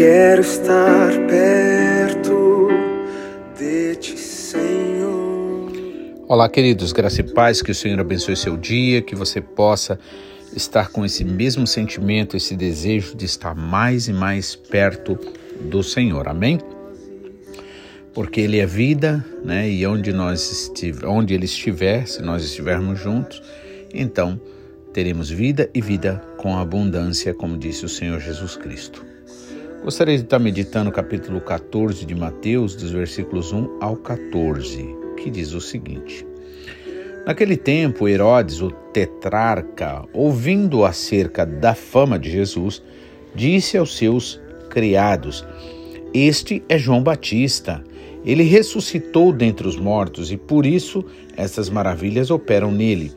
quero estar perto de ti, Senhor. Olá, queridos, graça e paz, que o Senhor abençoe seu dia, que você possa estar com esse mesmo sentimento, esse desejo de estar mais e mais perto do Senhor. Amém? Porque Ele é vida, né? E onde nós estiver, onde Ele estiver, se nós estivermos juntos, então teremos vida e vida com abundância, como disse o Senhor Jesus Cristo. Gostaria de estar meditando o capítulo 14 de Mateus, dos versículos 1 ao 14, que diz o seguinte: Naquele tempo, Herodes, o tetrarca, ouvindo acerca da fama de Jesus, disse aos seus criados: Este é João Batista. Ele ressuscitou dentre os mortos e por isso essas maravilhas operam nele.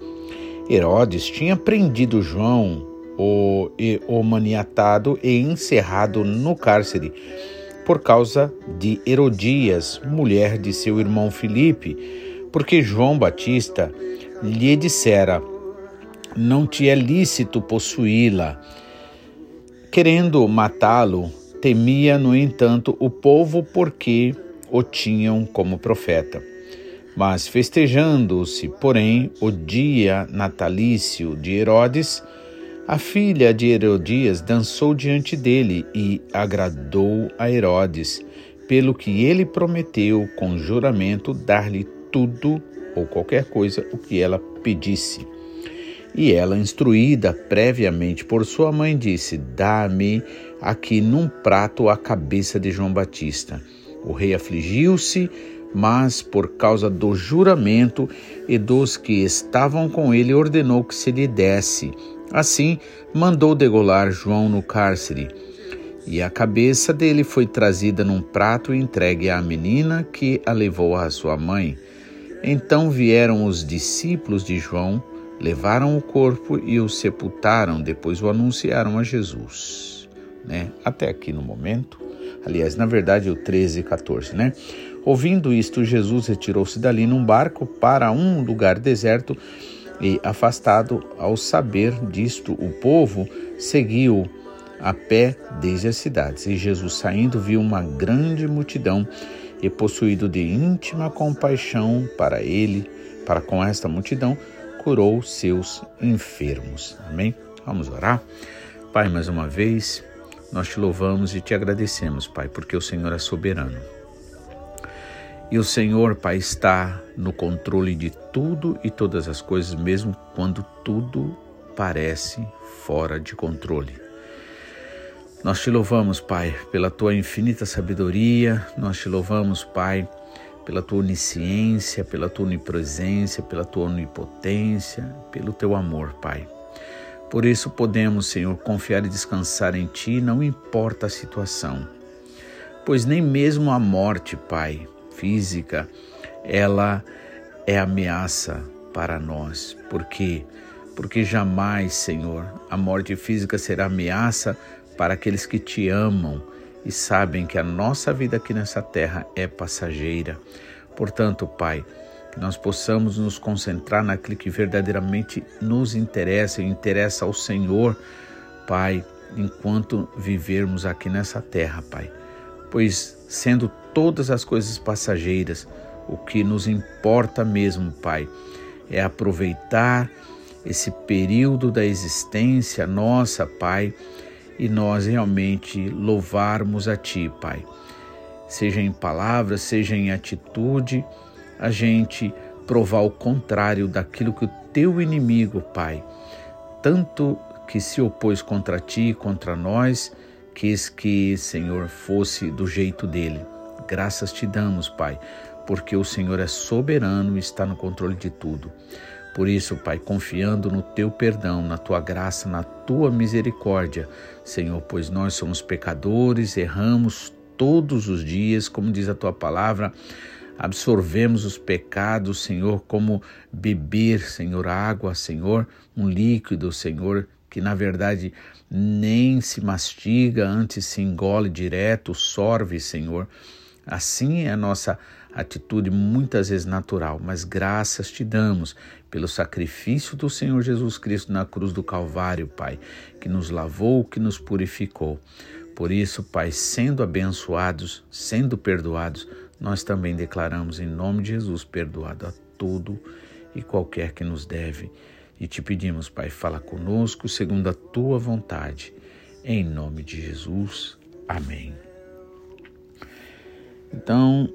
Herodes tinha prendido João, o, o maniatado e encerrado no cárcere por causa de Herodias, mulher de seu irmão Filipe, porque João Batista lhe dissera: Não te é lícito possuí-la. Querendo matá-lo, temia, no entanto, o povo porque o tinham como profeta. Mas festejando-se, porém, o dia natalício de Herodes, a filha de Herodias dançou diante dele e agradou a Herodes, pelo que ele prometeu com juramento dar-lhe tudo ou qualquer coisa o que ela pedisse. E ela, instruída previamente por sua mãe, disse: Dá-me aqui num prato a cabeça de João Batista. O rei afligiu-se mas por causa do juramento e dos que estavam com ele, ordenou que se lhe desse. Assim, mandou degolar João no cárcere. E a cabeça dele foi trazida num prato e entregue à menina, que a levou à sua mãe. Então vieram os discípulos de João, levaram o corpo e o sepultaram, depois o anunciaram a Jesus. Né? Até aqui no momento, aliás, na verdade, o 13 e 14, né? Ouvindo isto, Jesus retirou-se dali num barco para um lugar deserto e, afastado, ao saber disto, o povo seguiu a pé desde as cidades. E Jesus, saindo, viu uma grande multidão e, possuído de íntima compaixão para ele, para com esta multidão, curou seus enfermos. Amém? Vamos orar? Pai, mais uma vez, nós te louvamos e te agradecemos, Pai, porque o Senhor é soberano. E o Senhor, Pai, está no controle de tudo e todas as coisas, mesmo quando tudo parece fora de controle. Nós te louvamos, Pai, pela tua infinita sabedoria, nós te louvamos, Pai, pela tua onisciência, pela tua onipresença, pela tua onipotência, pelo teu amor, Pai. Por isso podemos, Senhor, confiar e descansar em Ti, não importa a situação. Pois nem mesmo a morte, Pai, física, ela é ameaça para nós. Por quê? Porque jamais, Senhor, a morte física será ameaça para aqueles que te amam e sabem que a nossa vida aqui nessa terra é passageira. Portanto, Pai, que nós possamos nos concentrar naquilo que verdadeiramente nos interessa e interessa ao Senhor, Pai, enquanto vivermos aqui nessa terra, Pai. Pois, sendo todas as coisas passageiras. O que nos importa mesmo, Pai, é aproveitar esse período da existência nossa, Pai, e nós realmente louvarmos a Ti, Pai. Seja em palavras, seja em atitude, a gente provar o contrário daquilo que o teu inimigo, Pai, tanto que se opôs contra ti e contra nós, quis que, Senhor, fosse do jeito dele. Graças te damos, Pai, porque o Senhor é soberano e está no controle de tudo. Por isso, Pai, confiando no teu perdão, na tua graça, na tua misericórdia, Senhor, pois nós somos pecadores, erramos todos os dias, como diz a tua palavra, absorvemos os pecados, Senhor, como beber, Senhor, água, Senhor, um líquido, Senhor, que na verdade nem se mastiga, antes se engole direto, sorve, Senhor. Assim é a nossa atitude muitas vezes natural, mas graças te damos pelo sacrifício do Senhor Jesus Cristo na cruz do Calvário, Pai, que nos lavou, que nos purificou. Por isso, Pai, sendo abençoados, sendo perdoados, nós também declaramos em nome de Jesus perdoado a todo e qualquer que nos deve. E te pedimos, Pai, fala conosco segundo a tua vontade. Em nome de Jesus. Amém. Então,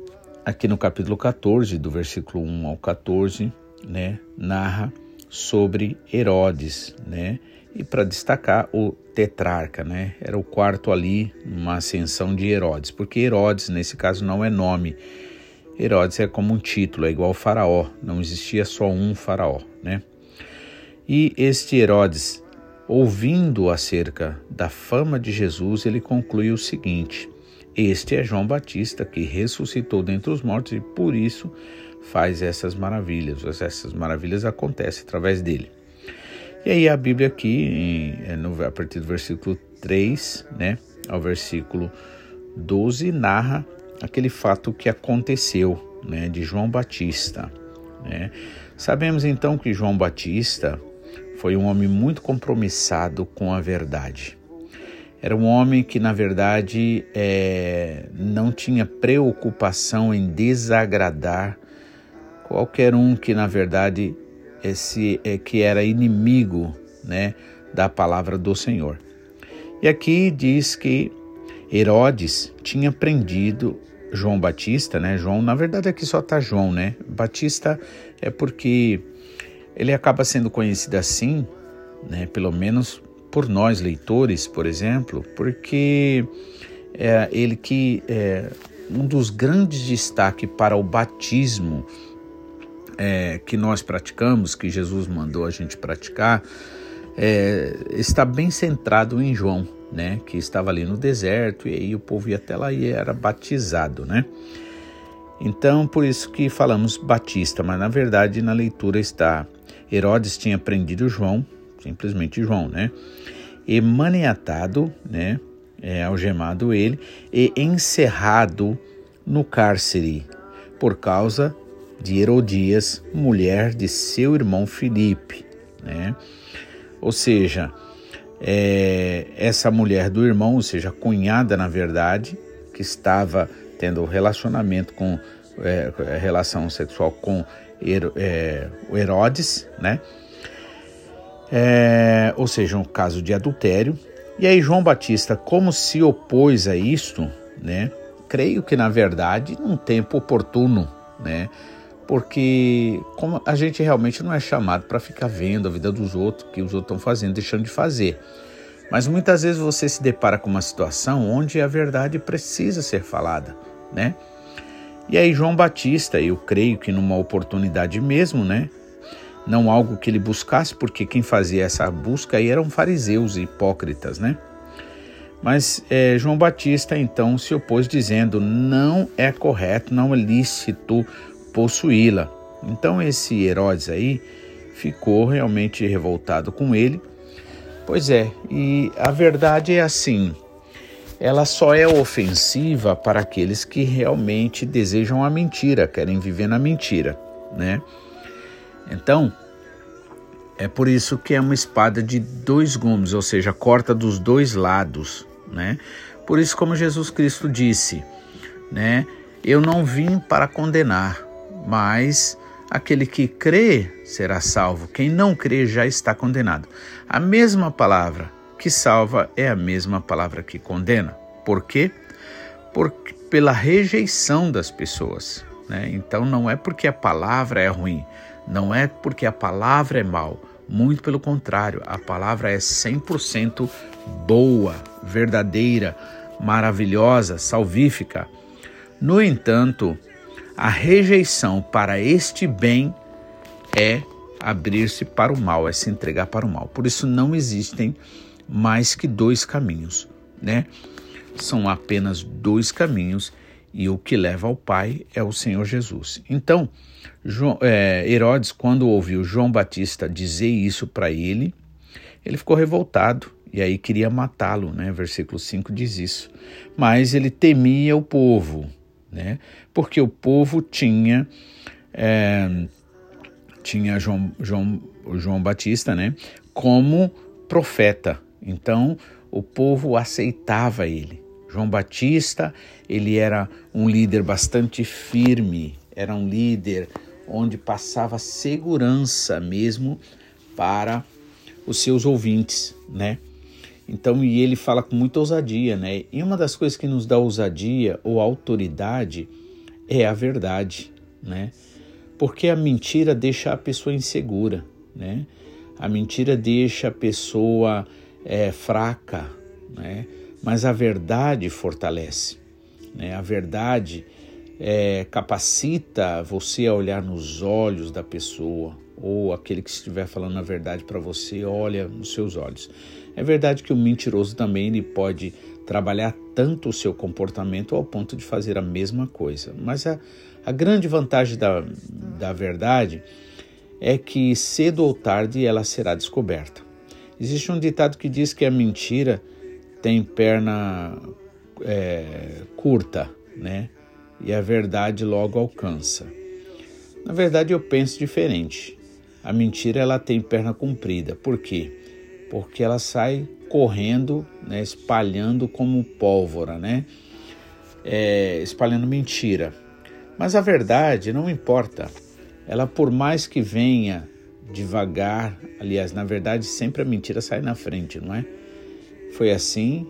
aqui no capítulo 14, do versículo 1 ao 14, né, narra sobre Herodes, né? E para destacar o tetrarca, né? Era o quarto ali, uma ascensão de Herodes, porque Herodes nesse caso não é nome. Herodes é como um título, é igual faraó, não existia só um faraó, né? E este Herodes, ouvindo acerca da fama de Jesus, ele conclui o seguinte: Este é João Batista que ressuscitou dentre os mortos e por isso faz essas maravilhas. Essas maravilhas acontecem através dele. E aí a Bíblia aqui, é, a partir do versículo 3, né, ao versículo 12, narra aquele fato que aconteceu, né, de João Batista, né? Sabemos então que João Batista foi um homem muito compromissado com a verdade. Era um homem que, na verdade, é, não tinha preocupação em desagradar qualquer um que, na verdade, esse é que era inimigo, né, da palavra do Senhor. E aqui diz que Herodes tinha prendido João Batista, né? João, na verdade aqui só tá João, né? Batista é porque ele acaba sendo conhecido assim, né? Pelo menos por nós leitores, por exemplo, porque é ele que é um dos grandes destaques para o batismo é, que nós praticamos, que Jesus mandou a gente praticar, é, está bem centrado em João, né? Que estava ali no deserto e aí o povo ia até lá e era batizado, né? Então, por isso que falamos Batista, mas na verdade na leitura está Herodes tinha prendido João, simplesmente João, né? E maniatado, né? É, algemado ele e encerrado no cárcere por causa de Herodias, mulher de seu irmão Filipe, né? Ou seja, é, essa mulher do irmão, ou seja, cunhada na verdade, que estava tendo relacionamento com é, relação sexual com é, o Herodes, né? É, ou seja, um caso de adultério. E aí João Batista, como se opôs a isto, né? Creio que na verdade num tempo oportuno, né? porque como a gente realmente não é chamado para ficar vendo a vida dos outros, que os outros estão fazendo, deixando de fazer. Mas muitas vezes você se depara com uma situação onde a verdade precisa ser falada, né? E aí João Batista, eu creio que numa oportunidade mesmo, né? Não algo que ele buscasse, porque quem fazia essa busca aí eram fariseus e hipócritas, né? Mas é, João Batista então se opôs dizendo: não é correto, não é lícito possuí-la. Então esse Herodes aí ficou realmente revoltado com ele. Pois é, e a verdade é assim: ela só é ofensiva para aqueles que realmente desejam a mentira, querem viver na mentira, né? Então, é por isso que é uma espada de dois gumes, ou seja, corta dos dois lados, né? Por isso, como Jesus Cristo disse, né? Eu não vim para condenar, mas aquele que crê será salvo, quem não crê já está condenado. A mesma palavra que salva é a mesma palavra que condena. Por quê? Por, pela rejeição das pessoas. Né? Então não é porque a palavra é ruim, não é porque a palavra é mal. Muito pelo contrário, a palavra é 100% boa, verdadeira, maravilhosa, salvífica. No entanto, a rejeição para este bem é abrir-se para o mal, é se entregar para o mal. Por isso não existem mais que dois caminhos, né? São apenas dois caminhos e o que leva ao Pai é o Senhor Jesus. Então, é, Herodes, quando ouviu João Batista dizer isso para ele, ele ficou revoltado e aí queria matá-lo, né? Versículo 5 diz isso. Mas ele temia o povo, né? Porque o povo tinha é, tinha João, João, João Batista, né? Como profeta. Então o povo aceitava ele. João Batista, ele era um líder bastante firme, era um líder onde passava segurança mesmo para os seus ouvintes, né? Então, e ele fala com muita ousadia, né? E uma das coisas que nos dá ousadia ou autoridade é a verdade, né? Porque a mentira deixa a pessoa insegura, né? A mentira deixa a pessoa é, fraca, né? Mas a verdade fortalece, né? A verdade é, capacita você a olhar nos olhos da pessoa ou aquele que estiver falando a verdade para você olha nos seus olhos. É verdade que o mentiroso também ele pode trabalhar tanto o seu comportamento ao ponto de fazer a mesma coisa. Mas a, a grande vantagem da, da verdade é que cedo ou tarde ela será descoberta. Existe um ditado que diz que a mentira tem perna é, curta, né? E a verdade logo alcança. Na verdade, eu penso diferente. A mentira ela tem perna comprida. Por quê? porque ela sai correndo, né, espalhando como pólvora, né? É, espalhando mentira. Mas a verdade não importa. Ela, por mais que venha devagar, aliás, na verdade, sempre a mentira sai na frente, não é? Foi assim,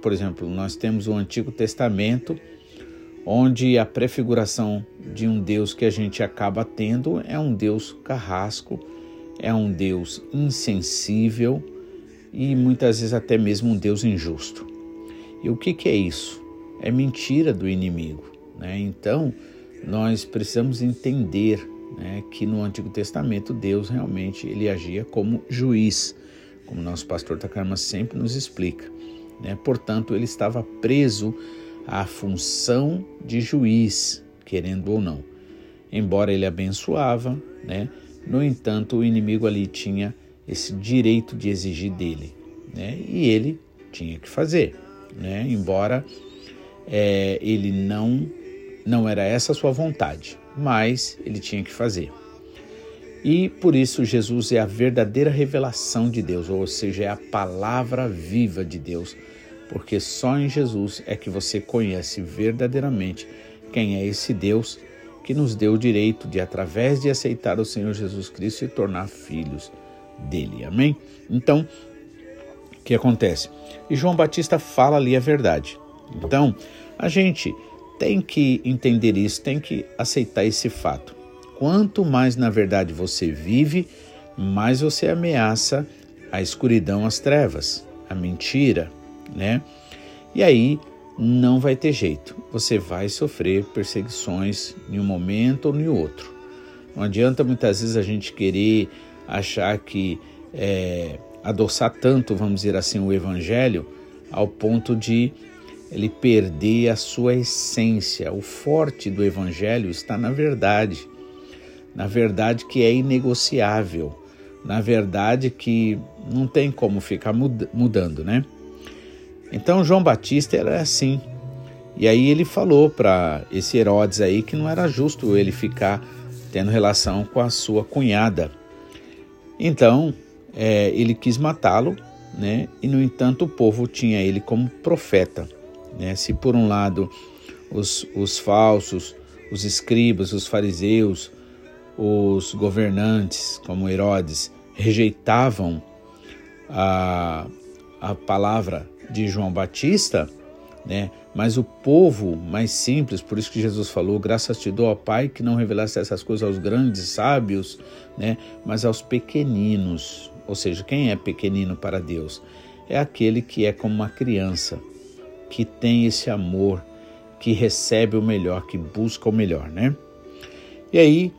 por exemplo, nós temos o Antigo Testamento, onde a prefiguração de um Deus que a gente acaba tendo é um Deus carrasco, é um Deus insensível e muitas vezes até mesmo um Deus injusto. E o que, que é isso? É mentira do inimigo. Né? Então, nós precisamos entender né, que no Antigo Testamento Deus realmente ele agia como juiz, como nosso pastor Takama sempre nos explica. Né? Portanto, ele estava preso à função de juiz, querendo ou não. Embora ele abençoava, né? No entanto, o inimigo ali tinha esse direito de exigir dele, né? E ele tinha que fazer, né? Embora é, ele não não era essa a sua vontade, mas ele tinha que fazer. E por isso Jesus é a verdadeira revelação de Deus, ou seja, é a palavra viva de Deus, porque só em Jesus é que você conhece verdadeiramente quem é esse Deus que nos deu o direito de, através de aceitar o Senhor Jesus Cristo, se tornar filhos dele. Amém? Então, o que acontece? E João Batista fala ali a verdade. Então, a gente tem que entender isso, tem que aceitar esse fato. Quanto mais na verdade você vive, mais você ameaça a escuridão, as trevas, a mentira, né? E aí não vai ter jeito. Você vai sofrer perseguições em um momento ou em outro. Não adianta muitas vezes a gente querer achar que é, adoçar tanto, vamos dizer assim, o evangelho ao ponto de ele perder a sua essência. O forte do evangelho está na verdade, na verdade que é inegociável, na verdade que não tem como ficar mudando, né? Então João Batista era assim. E aí ele falou para esse Herodes aí que não era justo ele ficar tendo relação com a sua cunhada. Então é, ele quis matá-lo, né? E no entanto o povo tinha ele como profeta, né? Se por um lado os, os falsos, os escribas, os fariseus, os governantes, como Herodes, rejeitavam a, a palavra de João Batista, né? Mas o povo mais simples, por isso que Jesus falou: graças te dou, ó Pai, que não revelasse essas coisas aos grandes sábios, né? Mas aos pequeninos. Ou seja, quem é pequenino para Deus? É aquele que é como uma criança, que tem esse amor, que recebe o melhor, que busca o melhor, né? E aí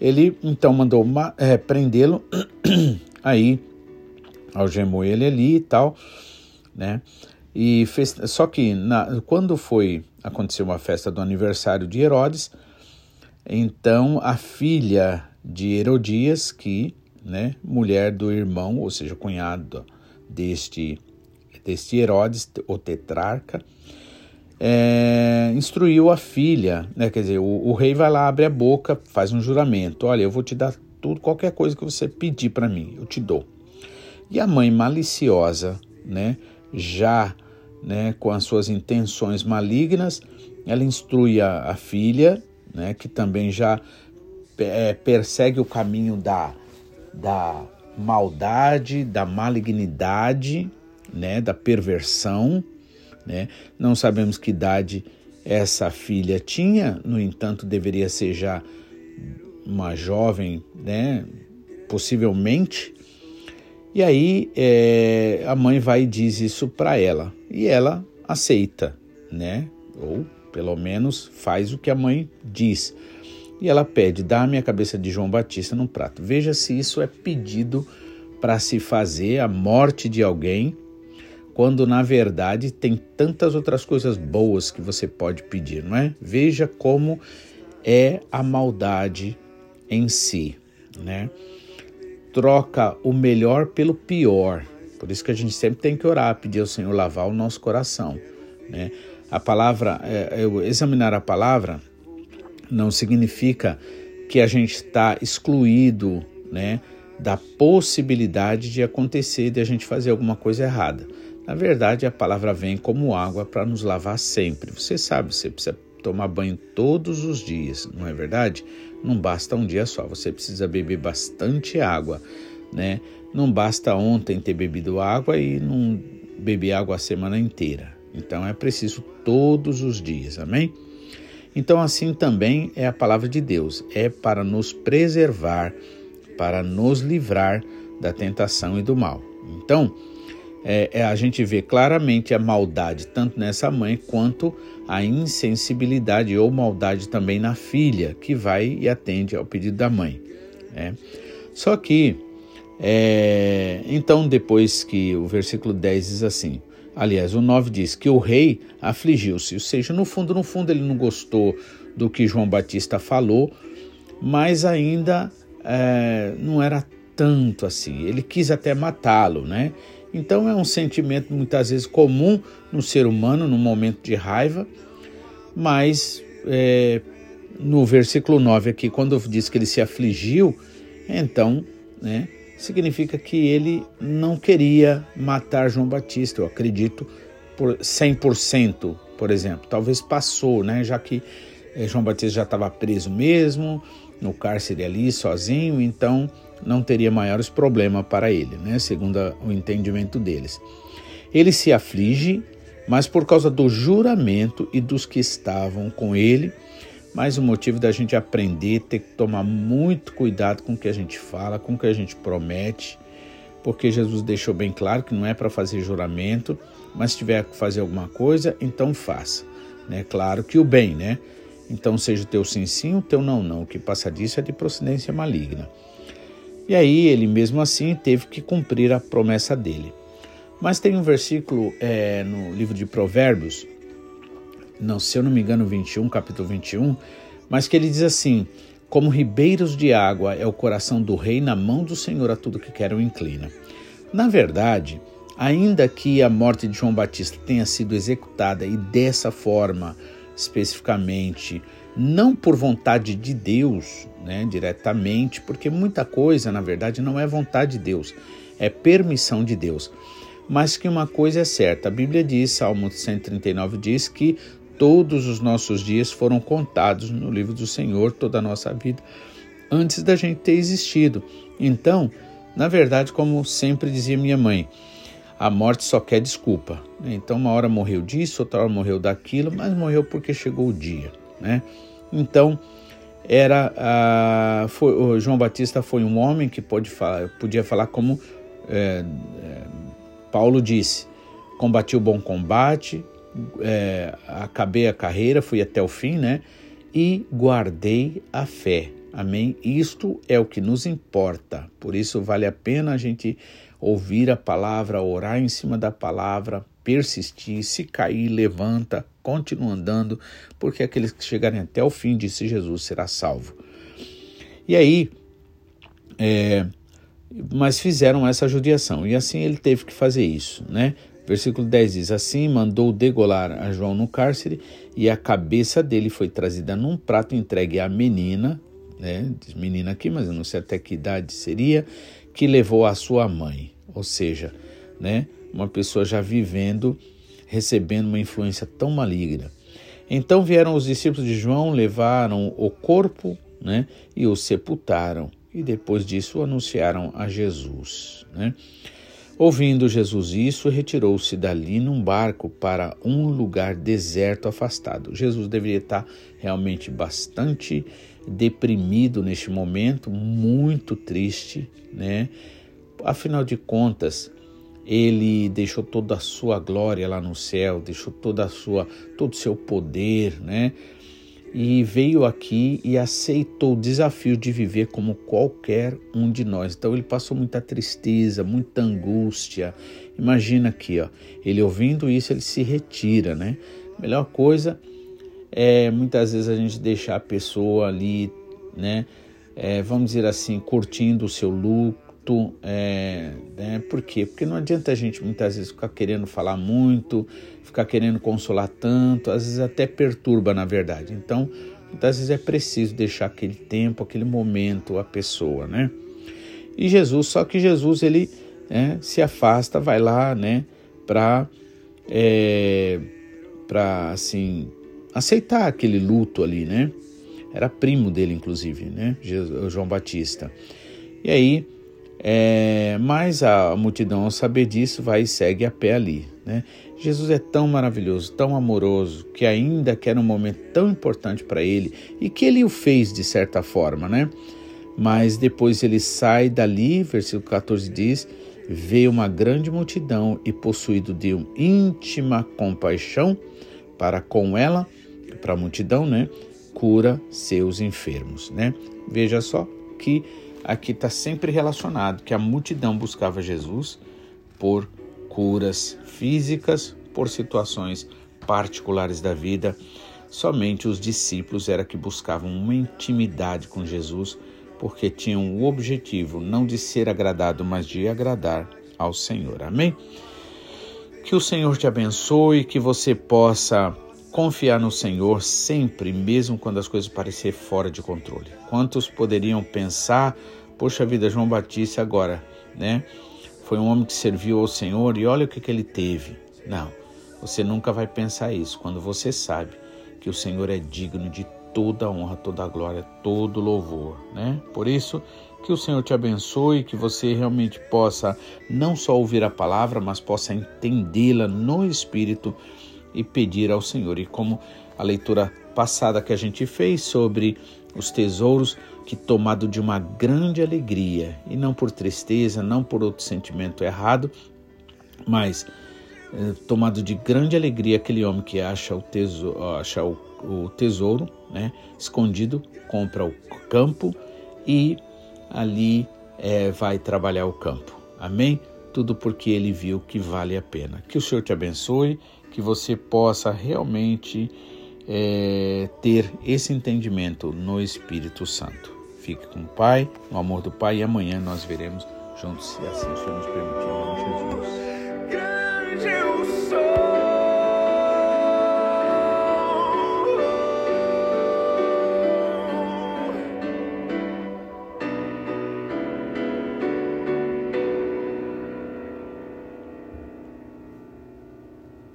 ele então mandou é, prendê-lo, aí algemou ele ali e tal né? E fez, só que na, quando foi aconteceu uma festa do aniversário de Herodes, então a filha de Herodias, que, né, mulher do irmão, ou seja, cunhado deste deste Herodes, o tetrarca, é, instruiu a filha, né, quer dizer, o, o, rei vai lá, abre a boca, faz um juramento, olha, eu vou te dar tudo, qualquer coisa que você pedir para mim, eu te dou. E a mãe maliciosa, né, já né, com as suas intenções malignas, ela instrui a, a filha, né, que também já é, persegue o caminho da, da maldade, da malignidade, né, da perversão. Né? Não sabemos que idade essa filha tinha, no entanto, deveria ser já uma jovem, né, possivelmente. E aí é, a mãe vai e diz isso para ela e ela aceita, né? Ou pelo menos faz o que a mãe diz. E ela pede: dá-me a cabeça de João Batista num prato. Veja se isso é pedido para se fazer a morte de alguém, quando na verdade tem tantas outras coisas boas que você pode pedir, não é? Veja como é a maldade em si, né? Troca o melhor pelo pior. Por isso que a gente sempre tem que orar, pedir ao Senhor lavar o nosso coração, né? A palavra, é, examinar a palavra não significa que a gente está excluído, né, da possibilidade de acontecer de a gente fazer alguma coisa errada. Na verdade, a palavra vem como água para nos lavar sempre. Você sabe, você precisa tomar banho todos os dias, não é verdade? Não basta um dia só, você precisa beber bastante água, né? Não basta ontem ter bebido água e não beber água a semana inteira. Então é preciso todos os dias, amém? Então, assim também é a palavra de Deus, é para nos preservar, para nos livrar da tentação e do mal. Então, é, é, a gente vê claramente a maldade tanto nessa mãe quanto a insensibilidade ou maldade também na filha, que vai e atende ao pedido da mãe. Né? Só que, é, então, depois que o versículo 10 diz assim: Aliás, o 9 diz que o rei afligiu-se, ou seja, no fundo, no fundo, ele não gostou do que João Batista falou, mas ainda é, não era tanto assim. Ele quis até matá-lo, né? Então é um sentimento muitas vezes comum no ser humano no momento de raiva, mas é, no versículo 9 aqui, quando diz que ele se afligiu, então, né? significa que ele não queria matar João Batista, eu acredito, por 100%, por exemplo. Talvez passou, né? Já que eh, João Batista já estava preso mesmo, no cárcere ali, sozinho, então não teria maiores problemas para ele, né? Segundo o entendimento deles. Ele se aflige, mas por causa do juramento e dos que estavam com ele, mais um motivo da gente aprender, ter que tomar muito cuidado com o que a gente fala, com o que a gente promete, porque Jesus deixou bem claro que não é para fazer juramento, mas se tiver que fazer alguma coisa, então faça. Né? Claro que o bem, né? Então seja o teu sim sim, o teu não não. O que passa disso é de procedência maligna. E aí ele mesmo assim teve que cumprir a promessa dele. Mas tem um versículo é, no livro de Provérbios não, se eu não me engano, 21, capítulo 21, mas que ele diz assim: Como ribeiros de água é o coração do rei na mão do Senhor a tudo que quer o inclina. Na verdade, ainda que a morte de João Batista tenha sido executada e dessa forma especificamente, não por vontade de Deus, né, diretamente, porque muita coisa, na verdade, não é vontade de Deus, é permissão de Deus. Mas que uma coisa é certa, a Bíblia diz, Salmo 139 diz que Todos os nossos dias foram contados no livro do Senhor, toda a nossa vida, antes da gente ter existido. Então, na verdade, como sempre dizia minha mãe, a morte só quer desculpa. Então, uma hora morreu disso, outra hora morreu daquilo, mas morreu porque chegou o dia, né? Então, era a, foi, João Batista foi um homem que pode falar, podia falar como é, é, Paulo disse: combati o bom combate, é, acabei a carreira, fui até o fim, né? E guardei a fé. Amém? Isto é o que nos importa. Por isso vale a pena a gente ouvir a palavra, orar em cima da palavra, persistir, se cair, levanta, continua andando, porque aqueles que chegarem até o fim, disse Jesus, será salvo. E aí, é, mas fizeram essa judiação, e assim ele teve que fazer isso, né? Versículo 10 diz: Assim mandou degolar a João no cárcere, e a cabeça dele foi trazida num prato entregue à menina, né? Diz menina aqui, mas eu não sei até que idade seria, que levou a sua mãe. Ou seja, né? uma pessoa já vivendo, recebendo uma influência tão maligna. Então vieram os discípulos de João, levaram o corpo né, e o sepultaram, e depois disso anunciaram a Jesus. Né? Ouvindo Jesus isso, retirou-se dali num barco para um lugar deserto afastado. Jesus deveria estar realmente bastante deprimido neste momento, muito triste, né? Afinal de contas, ele deixou toda a sua glória lá no céu, deixou toda a sua todo o seu poder, né? E veio aqui e aceitou o desafio de viver como qualquer um de nós. Então ele passou muita tristeza, muita angústia. Imagina aqui, ó, ele ouvindo isso, ele se retira, né? Melhor coisa é muitas vezes a gente deixar a pessoa ali, né? É, vamos dizer assim, curtindo o seu luto. É, né? Por quê? Porque não adianta a gente muitas vezes ficar querendo falar muito, ficar querendo consolar tanto, às vezes até perturba na verdade. Então, muitas vezes é preciso deixar aquele tempo, aquele momento a pessoa, né? E Jesus, só que Jesus ele né, se afasta, vai lá, né, para é, para assim aceitar aquele luto ali, né? Era primo dele, inclusive, né? João Batista. E aí é, mas a multidão, ao saber disso, vai e segue a pé ali. Né? Jesus é tão maravilhoso, tão amoroso, que ainda que era um momento tão importante para ele e que ele o fez de certa forma, né? Mas depois ele sai dali, versículo 14 diz: vê uma grande multidão e, possuído de uma íntima compaixão para com ela, para a multidão, né? Cura seus enfermos, né? Veja só que aqui está sempre relacionado que a multidão buscava Jesus por curas físicas, por situações particulares da vida. Somente os discípulos era que buscavam uma intimidade com Jesus, porque tinham o objetivo não de ser agradado, mas de agradar ao Senhor. Amém? Que o Senhor te abençoe, que você possa confiar no Senhor sempre, mesmo quando as coisas parecerem fora de controle. Quantos poderiam pensar Poxa vida, João Batista agora, né? Foi um homem que serviu ao Senhor e olha o que, que ele teve. Não, você nunca vai pensar isso quando você sabe que o Senhor é digno de toda honra, toda glória, todo louvor, né? Por isso, que o Senhor te abençoe, que você realmente possa não só ouvir a palavra, mas possa entendê-la no Espírito e pedir ao Senhor. E como a leitura passada que a gente fez sobre os tesouros, que tomado de uma grande alegria, e não por tristeza, não por outro sentimento errado, mas eh, tomado de grande alegria aquele homem que acha o tesouro, acha o, o tesouro né, escondido, compra o campo e ali eh, vai trabalhar o campo. Amém? Tudo porque ele viu que vale a pena. Que o Senhor te abençoe, que você possa realmente é, ter esse entendimento no Espírito Santo. Fique com o Pai, no amor do Pai, e amanhã nós veremos juntos, se assim o Senhor nos permitir,